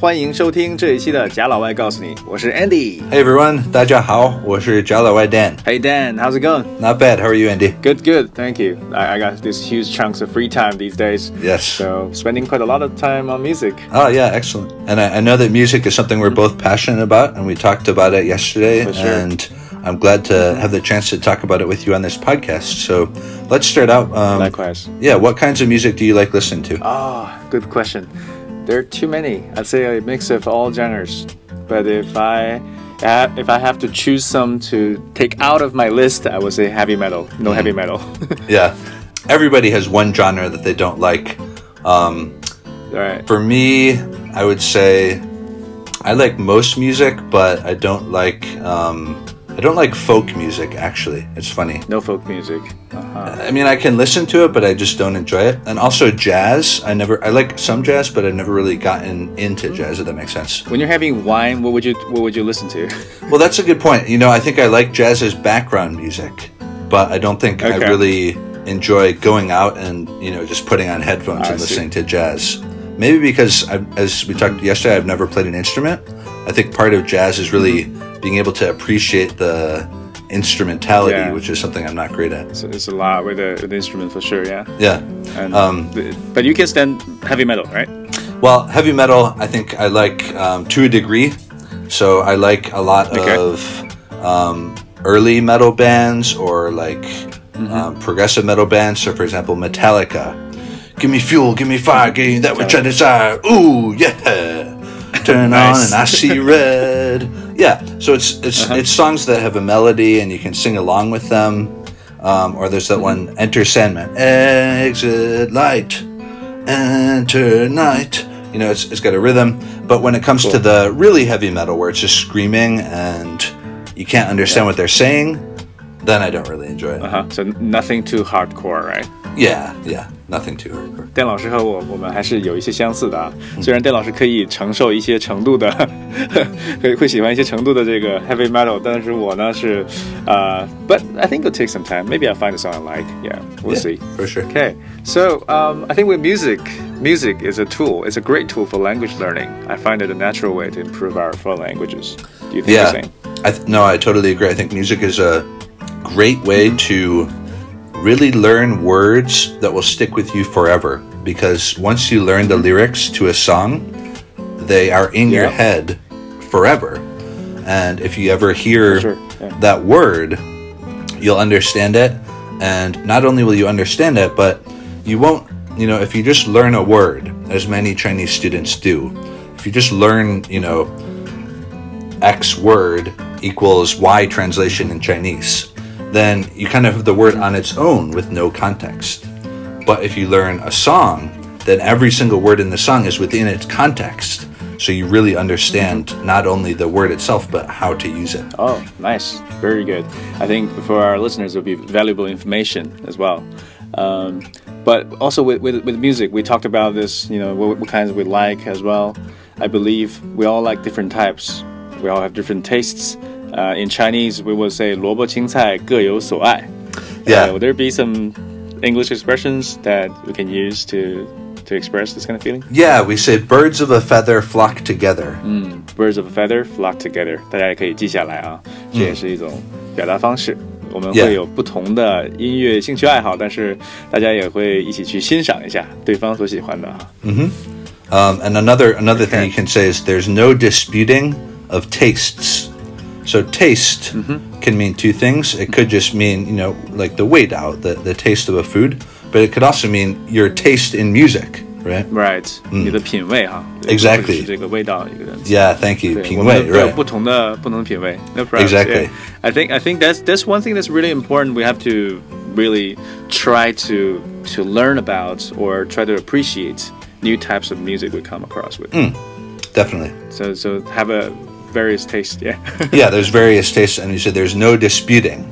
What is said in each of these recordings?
欢迎收听这一期的贾老外告诉你，我是 Andy。 Hey everyone, 大家好，我是 Jala Wai Dan. Hey Dan, how's it going? Not bad. How are you, Andy? Good, good, thank you. I, I got these huge chunks of free time these days. Yes. So spending quite a lot of time on music. Oh yeah, excellent. And I, I know that music is something we're both passionate about, and we talked about it yesterday. For sure. And I'm glad to have the chance to talk about it with you on this podcast. So let's start out. Um, Likewise. Yeah, what kinds of music do you like listening to? Ah, good question. There are too many. I'd say a mix of all genres. But if I if I have to choose some to take out of my list, I would say heavy metal. No heavy metal. Yeah, everybody has one genre that they don't like. Um, All right. for me, I would say I like most music, but I don't like um, I don't like folk music. Actually, it's funny. No folk music. Uh-huh. I mean, I can listen to it, but I just don't enjoy it. And also jazz. I never. I like some jazz, but I've never really gotten into jazz. If that makes sense. When you're having wine, what would you what would you listen to? Well, that's a good point. You know, I think I like jazz as background music, but I don't think I really enjoy going out and you know just putting on headphones I and see. listening to jazz. Maybe because, I, as we talked yesterday, I've never played an instrument. I think part of jazz is really being able to appreciate the instrumentality, Yeah. which is something I'm not great at. So it's a lot with the, with the instrument for sure, yeah. Yeah. And, Um, but you can stand heavy metal, right? Well, heavy metal, I think I like um, to a degree. So I like a lot Okay. of um, early metal bands or like um, progressive metal bands. So, for example, Metallica. Give me fuel, give me fire, give me that which I desire. Ooh, yeah. Turn on and I see red. Yeah. So it's it's it's songs that have a melody and you can sing along with them. Um, or there's that one, Enter Sandman. Exit light enter night. You know, it's, it's got a rhythm. But when it comes to Cool. the really heavy metal where it's just screaming and you can't understand what they're saying, then I don't really enjoy it. Uh huh. So nothing too hardcore, right? Yeah, yeah, nothing too hardcore. 电老师和我，我们还是有一些相似的啊。虽然电老师可以承受一些程度的， 会会喜欢一些程度的这个 heavy metal，但是我呢是，呃、b u t I think it'll take some time. Maybe I'll find a song I like. Yeah, we'll Yeah, see. for sure. Okay, so um, I think with music, music is a tool. It's a great tool for language learning. I find it a natural way to improve our foreign languages. Do you think the Yeah, same? I th- no, I totally agree. I think music is a great way to really learn words that will stick with you forever. Because once you learn the lyrics to a song, they are in your Yeah. head forever. And if you ever hear Sure, yeah. that word, you'll understand it. And not only will you understand it, but you won't, you know, if you just learn a word, as many Chinese students do, if you just learn, you know, X word equals Y translation in Chinese, then you kind of have the word on its own with no context. But if you learn a song, then every single word in the song is within its context So you really understand not only the word itself, but how to use it. Oh, nice. Very good. I think for our listeners, it'll be valuable information as well. Um, but also with, with, with music, we talked about this, you know, what, what kinds we like as well. I believe we all like different types. We all have different tastes. Uh, in Chinese, we will say 萝卜青菜各有所爱. Yeah. Uh, will there be some English expressions that we can use to to express this kind of feeling? Yeah, we say birds of a feather flock together. Birds of a feather flock together，大家也可以记下来啊，这也是一种表达方式。我们 Yeah. 会有不同的音乐兴趣爱好，但是大家也会一起去欣赏一下对方所喜欢的啊。 Um, and another another thing Okay. you can say is there's no disputing of tastes. So taste can mean two things. It could just mean you know like the weight out, the the taste of a food, but it could also mean your taste in music, right? Right，、你的品味哈 Exactly 或者是这个味道一个人。 Yeah, thank you. 对，品我们味，都有 right? 不同的不同的品味。No problem. Exactly. Yeah. I think I think that's that's one thing that's really important. We have to really try to to learn about or try to appreciate new types of music we come across with. Definitely. So so have a various taste. Yeah. yeah, there's various tastes, and you said there's no disputing.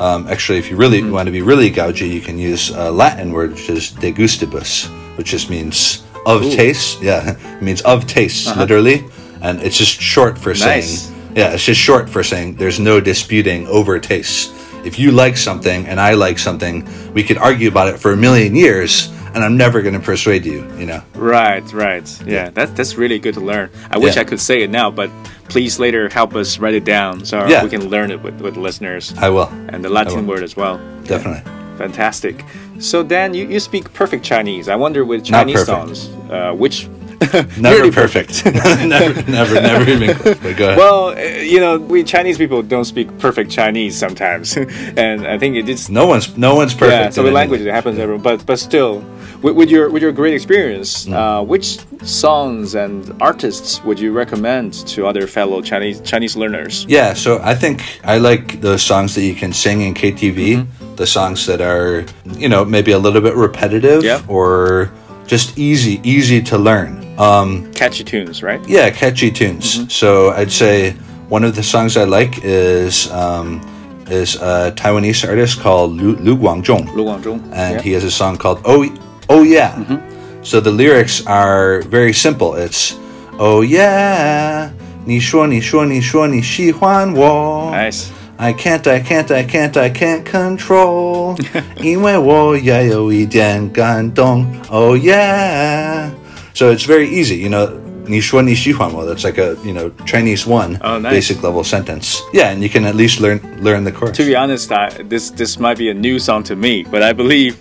Um, actually, if you really mm-hmm. want to be really gougy, you can use a Latin word, which is de gustibus, which just means of Ooh. taste. Yeah, it means of taste, uh-huh. literally, and it's just short for Nice. saying. Yeah, it's just short for saying there's no disputing over taste. If you like something and I like something, we could argue about it for a million years, and I'm never going to persuade you. You know. Right, right. Yeah, that's that's really good to learn. I wish I could say it now, but please later help us write it down so Yeah. we can learn it with, with listeners I will and the Latin word as well. definitely. Fantastic. So Dan, you, you speak perfect Chinese. I wonder with Chinese songs, uh, which Never perfect. never, never, never even. But go ahead. well, uh, you know, we Chinese people don't speak perfect Chinese sometimes, and I think it is no one's no one's perfect. Yeah, so with language it happens everywhere. But but still, with, with your with your great experience, Mm. uh, which songs and artists would you recommend to other fellow Chinese Chinese learners? Yeah, so I think I like those songs that you can sing in KTV, the songs that are, you know, maybe a little bit repetitive Yeah. or just easy, easy to learn. Um, Catchy tunes, right? yeah, catchy tunes. So I'd say one of the songs I like is um, is a Taiwanese artist called Lu, Lu Guangzhong, Lu Guangzhong. and yeah. he has a song called Oh Oh Yeah. So the lyrics are very simple. It's Oh yeah, 你说你说你说你喜欢我。 nice. I can't, I can't, I can't, I can't control，因为我也有一点感动。Oh yeah. So it's very easy, you know. 你说你喜欢我, that's like a you know Chinese one Oh, nice. basic level sentence. Yeah, and you can at least learn learn the chorus. To be honest, I, this this might be a new song to me, but I believe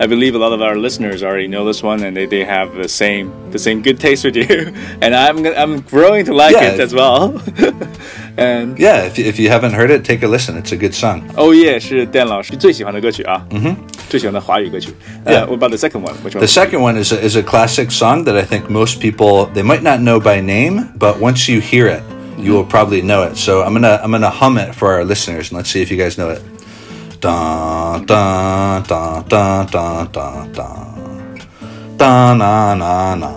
I believe a lot of our listeners already know this one, and they, they have the same the same good taste with you, and I'm gonna- I'm growing to like Yeah. it as well. and Yeah, if, if you haven't heard it, take a listen. It's a good song. Oh yeah，是 Dan 老师最喜欢的歌曲啊，嗯哼，最喜欢的华语歌曲。Yeah, what about the second one? Which one? The second one is a, is a classic song that I think most people they might not know by name, but once you hear it, you will probably know it. So I'm gonna I'm gonna hum it for our listeners, and let's see if you guys know it. Da da da da da da da da na na na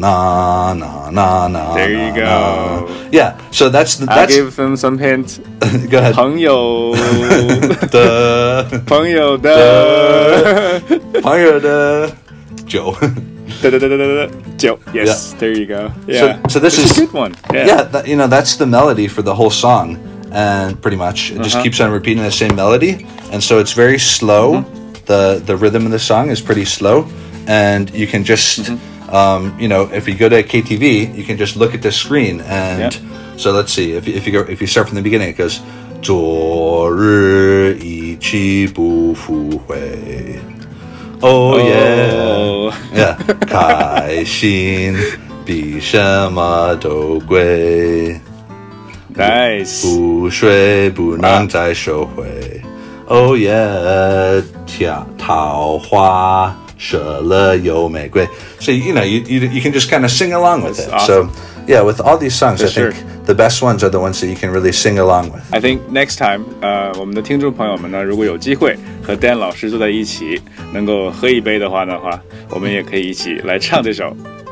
na na na na. There you na, go. na. Yeah, so that's the, I'll that's give them some hint. go ahead. 朋友， the 朋友的，朋友的酒。da da da da da da. Jiu. Yes, there you go. Yeah. so this It's is- a good one. Yeah. yeah, that, you know that's the melody for the whole song and pretty much it just Uh-huh. keeps on repeating the same melody and so it's very slow Mm-hmm. the the rhythm of the song is pretty slow and you can just Mm-hmm. um, you know if you go to ktv you can just look at the screen and Yeah. so let's see if, you- if you go if you start from the beginning it goes 昨日一去不复回 oh yeah Oh. yeah 开心比什么都贵 Nice. 不睡不能再收回。哦耶，跳桃花 射了有玫瑰。So you know you, you you can just kind of sing along with That's it. awesome. So yeah, with all these songs, For I think sure. the best ones are the ones that you can really sing along with. I think next time，呃，我们的听众朋友们呢，如果有机会和 Dan 老师坐在一起，能够喝一杯的话的话，我们也可以一起来唱这首《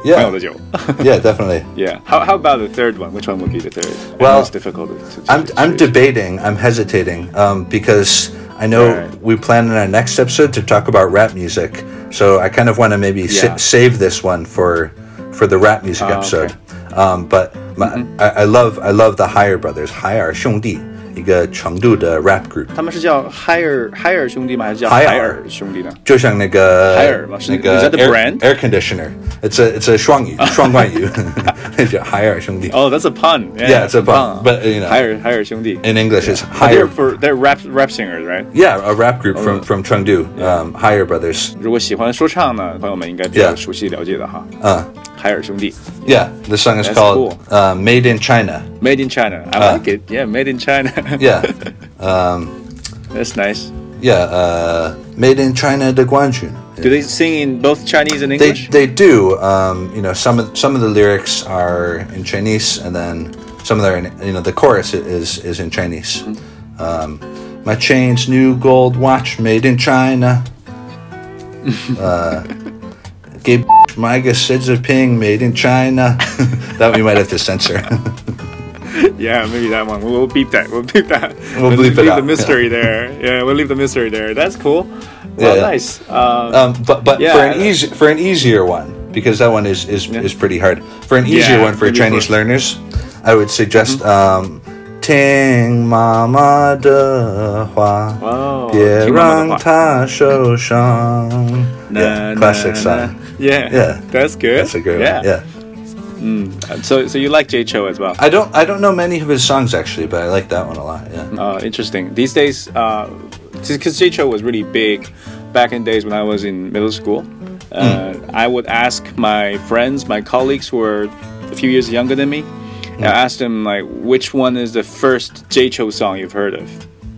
Yeah. 朋友的酒》。 Yeah, definitely. yeah. How how about the third one? Which one would be the third? I know Well, it's difficult to. to I'm to I'm choose. debating. I'm hesitating um, because I know right. we plan in our next episode to talk about rap music, so I kind of want to maybe yeah. sa- save this one for for the rap music oh, episode. Okay. Um, but my, mm-hmm. I, I, love I love the Higher Brothers, Higher 兄弟一个成都的 rap group，他们是叫海尔海尔兄弟吗？还是叫海尔海尔兄弟呢？就像那个海尔吗？是那个 Is that the air, brand? air conditioner. It's a it's a 双语双关语，叫海尔兄弟。 Oh, that's a pun. Yeah, it's a 很棒 pun, but, you know. 海尔海尔兄弟。 In English, it's But higher. They're for they're rap rap singers, right? Yeah, a rap group Oh. from from Chengdu, um, Higher Brothers. 如果喜欢说唱呢，朋友们应该比较 Yeah. 熟悉了解的哈。 Uh, 海尔兄弟 yeah, the song is That's called cool. uh, "Made in China." ，Made in China. I Uh. like it. Yeah, Made in China. Yeah, um, That's nice. yeah, uh, "Made in China" de Guanjun. Do they sing in both Chinese and They English? they do. Um, you know, some of some of the lyrics are in Chinese, and then some of their you know the chorus is is in Chinese. Um, my chain's new gold watch made in China. uh, gave my Xi Jinping made in China. that we might have to censor. yeah, maybe that one. We'll, we'll beep that. We'll beep that. We'll bleep it leave out, the mystery there. Yeah, we'll leave the mystery there. That's cool. Well, Yeah, yeah. nice. Um, Um, but but Yeah. for an easy for an easier one because that one is is, is pretty hard. For an easier Yeah, one for maybe Chinese for- Mm-hmm. learners, I would suggest um, 听妈妈的话，哦，别听妈妈让的话。她受伤。 Na, Yeah, na, classic na. song. Yeah, yeah, that's good. That's a good yeah. one. Yeah. Mm. So, so you like Jay Chou as well? I don't, I don't know many of his songs actually, but I like that one a lot. Yeah. Uh, interesting. These days, because uh, Jay Chou was really big back in days when I was in middle school. Uh, mm. I would ask my friends, my colleagues who were a few years younger than me. Mm. I asked them like, which one is the first Jay Chou song you've heard of?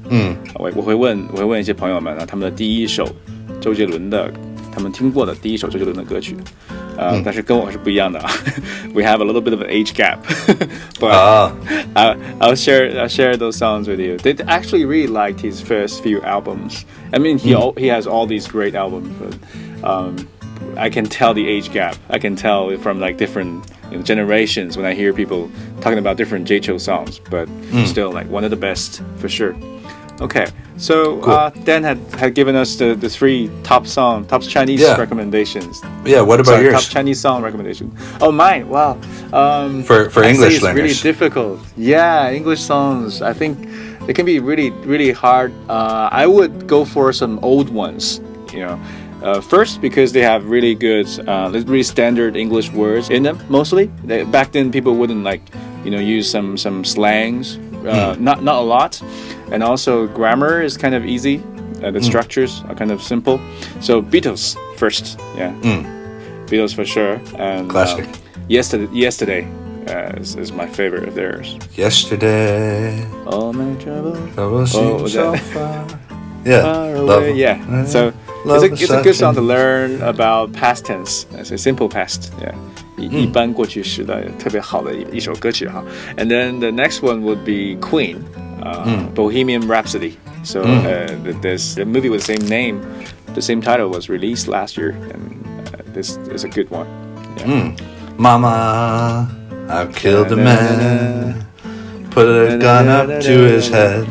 Hmm. of？嗯，我我会问，我会问一些朋友们啊，他们的第一首周杰伦的他们听过的第一首周杰伦的歌曲，呃，嗯、但是跟我是不一样的。We have a little bit of an age gap, but、啊、I ah. I'll share I'll share those songs with you. They actually really liked his first few albums. I mean, he、嗯、he hmm. has all these great albums, but um, I can tell the age gap. I can tell from like different you know, generations when I hear people talking about different Jay Chou songs, but hmm. still like one of the best for sure. Okay, so Cool. uh, Dan had, had given us the, the three top song, top Chinese Yeah. recommendations. Yeah. What about Sorry, top? Chinese song recommendation. Oh, mine. Wow. Um, For- for I'd English it's really difficult. Yeah, English songs. I think it can be really, really hard. Uh, I would go for some old ones. You know, uh, first because they have really good, uh, really standard English words in them. Mostly, they, back then people wouldn't like, you know, use some some slangs. Uh, Not not a lot, and also grammar is kind of easy. Uh, the structures are kind of simple. So Beatles first, yeah. Beatles for sure. And Classic. um, yesterday, yesterday uh, is, is my favorite of theirs. Yesterday. All my troubles see Oh, so far. Yeah. far away. Yeah. So it's Love a, is it's a good such song to an- learn about past tense. It's a simple past. Yeah. 一一般过去时的特别好的一一首歌曲哈。And then the next one would be Queen, uh, Bohemian Rhapsody. So uh, th- this the movie with the same name, the same title was released last year, and uh, this is a good one. Yeah. Mama, I've killed a man. Put a gun up to his head.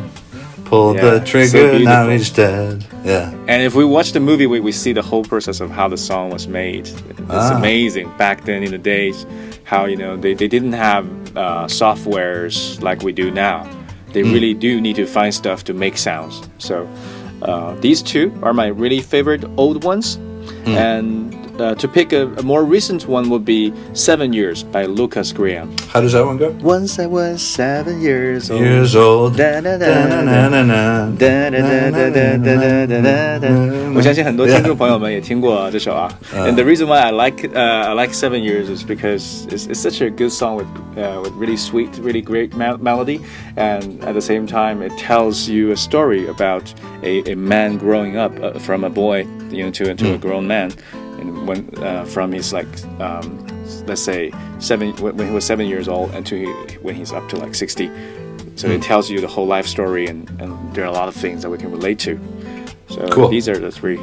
Pulled Yeah, the so trigger, now beautiful. he's dead. Yeah. And if we watch the movie, we, we see the whole process of how the song was made. It's Ah. amazing. Back then in the days, how, you know, they, they didn't have uh, softwares like we do now. They really do need to find stuff to make sounds. So uh, these two are my really favorite old ones. And uh, to pick a, a, more recent one would be Seven Years by Lukas Graham. How does that one go? Once I was seven years old. Years old. 我相信很多听众朋友们也听过这首啊。And the reason why I like uh, I like Seven Years is because it's, it's such a good song with uh, with really sweet, really great melody, and at the same time it tells you a story about a, a man growing up uh, from a boy you know to, a hmm. grown man and when uh, from his like um, let's say seven when, when he was seven years old and to he, when he's up to like sixty. So it tells you the whole life story, and, and there are a lot of things that we can relate to. So Cool. these are the three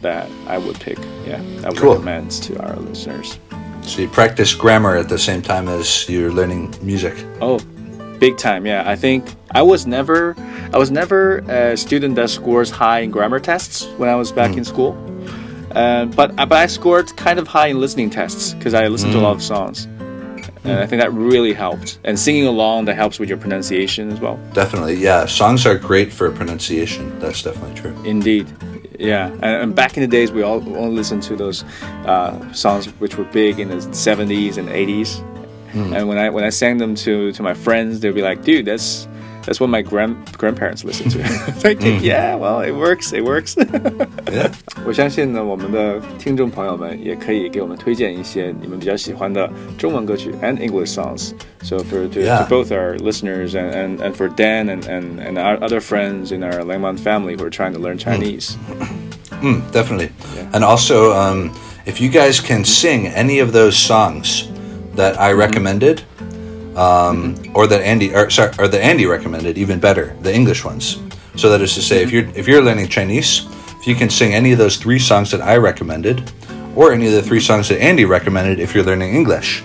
that I would pick. Yeah, I would Cool. recommend to our listeners. So you practice grammar at the same time as you're learning music. Oh, big time. Yeah, I think I was never, I was never a student that scores high in grammar tests when I was back in school. Uh, but uh, but I scored kind of high in listening tests because I listened to a lot of mm. songs. And I think that really helped. And singing along that helps with your pronunciation as well. Definitely. Yeah. Songs are great for pronunciation. That's definitely true. Indeed. Yeah, and, and back in the days, we all only listened to those uh, songs which were big in the 70s and 80s. Hmm. And when I when I sang them to, to my friends, they'd be like, "Dude, that's that's what my grand grandparents listen to. like, mm. yeah, well, it works, it works. 我相信呢，我们的听众朋友们也可以给我们推荐一些你们比较喜欢的中文歌曲 and English songs. So for to, yeah. to both our listeners and, and, and for Dan and, and, and our other friends in our Langmonde family who are trying to learn mm. Chinese. Mm, definitely. Yeah. And also, um, if you guys can sing any of those songs that I mm-hmm. recommended um, or that Andy, or sorry, or that Andy recommended, even better, the English ones. So that is to say, if you're if you're learning Chinese, if you can sing any of those three songs that I recommended, or any of the three songs that Andy recommended, if you're learning English,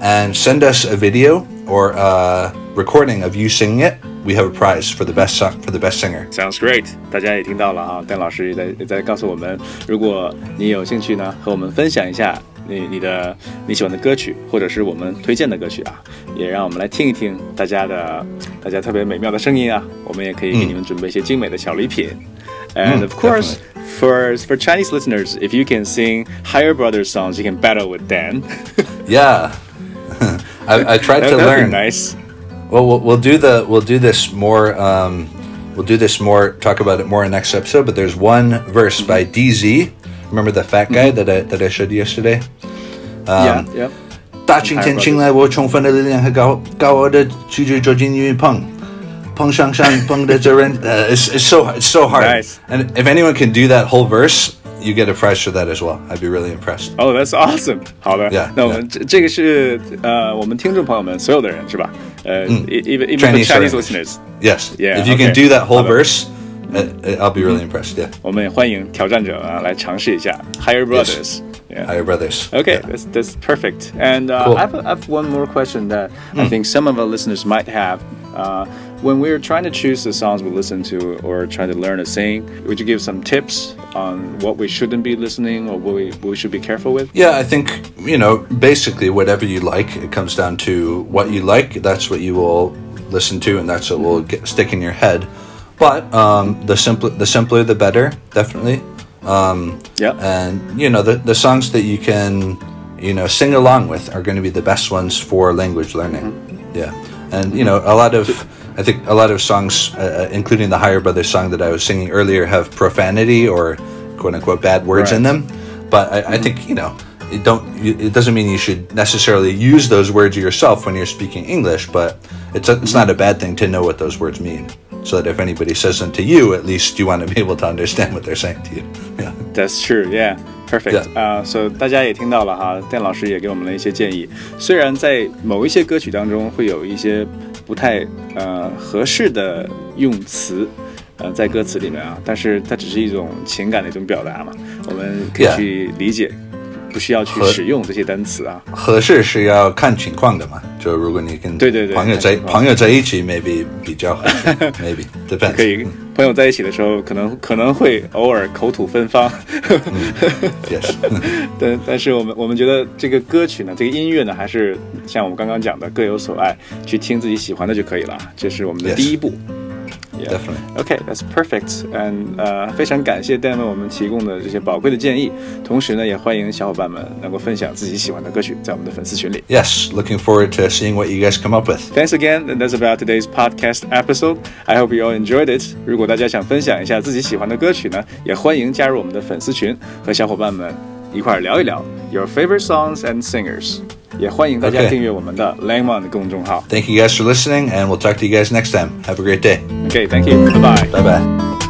and send us a video or a recording of you singing it, we have a prize for the best song for the best singer. Sounds great，大家也听到了哈，邓老师也在也在告诉我们，如果你有兴趣呢，和我们分享一下 你你的你喜欢的歌曲，或者是我们推荐的歌曲啊，也让我们来听一听大家的大家特别美妙的声音啊。我们也可以给你们准备一些精美的小礼品。And of course, for for Chinese listeners, if you can sing Higher Brothers songs, you can battle with Dan. Yeah, I, I tried That- to that'd be learn. nice. Well, we'll we'll do the we'll do this more. Um, we'll do this more. Talk about it more in next episode. But there's one verse by DZ. Remember the fat guy that I that I showed you yesterday. yeah, yeah. 大晴天请来我充分的力量和高高傲的拒绝捉进云碰。碰上山碰的责任，uh, it's, it's so it's so hard. Nice. And if anyone can do that whole verse, you get a prize for that as well. I'd be really impressed. Oh, that's awesome. 好的 Yeah, 那我们这这个是呃，我们听众朋友们所有的人是吧？呃、e even even for Chinese Chinese foreigners. listeners， Yes. Yeah, If you can okay. do that whole 好的 verse, uh, uh, I'll be really impressed. Yeah. 我们也欢迎挑战者啊来尝试一下 Higher Brothers。Yeah. Higher brothers. Okay, Yeah. that's that's perfect. And uh, Cool. I, have, I have one more question that I think some of our listeners might have. Uh, when we're trying to choose the songs we listen to or trying to learn to sing, would you give some tips on what we shouldn't be listening or what we, what we should be careful with? Yeah, I think, you know, basically whatever you like, it comes down to what you like, that's what you will listen to and that's what will get, stick in your head. But um, the simpler the simpler the better, definitely. Um, Yeah. and you know, the the songs that you can, you know, sing along with are going to be the best ones for language learning. Yeah. And you know, a lot of I think a lot of songs, uh, including the Higher Brothers song that I was singing earlier, have profanity or quote unquote bad words in them. But I, I think you know, it don't. It doesn't mean you should necessarily use those words yourself when you're speaking English. But it's a, it's not a bad thing to know what those words mean, so that if anybody says them to you, at least you want to be able to understand what they're saying to you. Yeah. That's true, yeah. Perfect. Yeah. 啊、所以大家也听到了哈，邓老师也给我们了一些建议。虽然在某一些歌曲当中会有一些不太呃合适的用词，呃，在歌词里面啊，但是它只是一种情感的一种表达嘛，我们可以 Yeah. 去理解， 不需要去使用这些单词啊。合适是要看情况的嘛。就如果你跟对对对朋友在朋友在一起，maybe 比较合适，maybe depends。可以，朋友在一起的时候，可能可能会偶尔口吐芬芳，也是 但但是我们我们觉得这个歌曲呢，这个音乐呢，还是像我们刚刚讲的各有所爱，去听自己喜欢的就可以了，这是我们的第一步。Yeah. Definitely. Okay, that's perfect. And 呃，非常感谢 Dan 为我们提供的这些宝贵的建议。同时呢，也欢迎小伙伴们能够分享自己喜欢的歌曲，在我们的粉丝群里。 Yes, looking forward to seeing what you guys come up with. Thanks again, and that's about today's podcast episode. I hope you all enjoyed it. 如果大家想分享一下自己喜欢的歌曲呢，也欢迎加入我们的粉丝群，和小伙伴们一块儿聊一聊 your favorite songs and singers。 也欢迎大家 Okay. 订阅我们的 Langmon 公众号。 Thank you guys for listening, and we'll talk to you guys next time. Have a great day. Okay, thank you. Bye bye. Bye bye.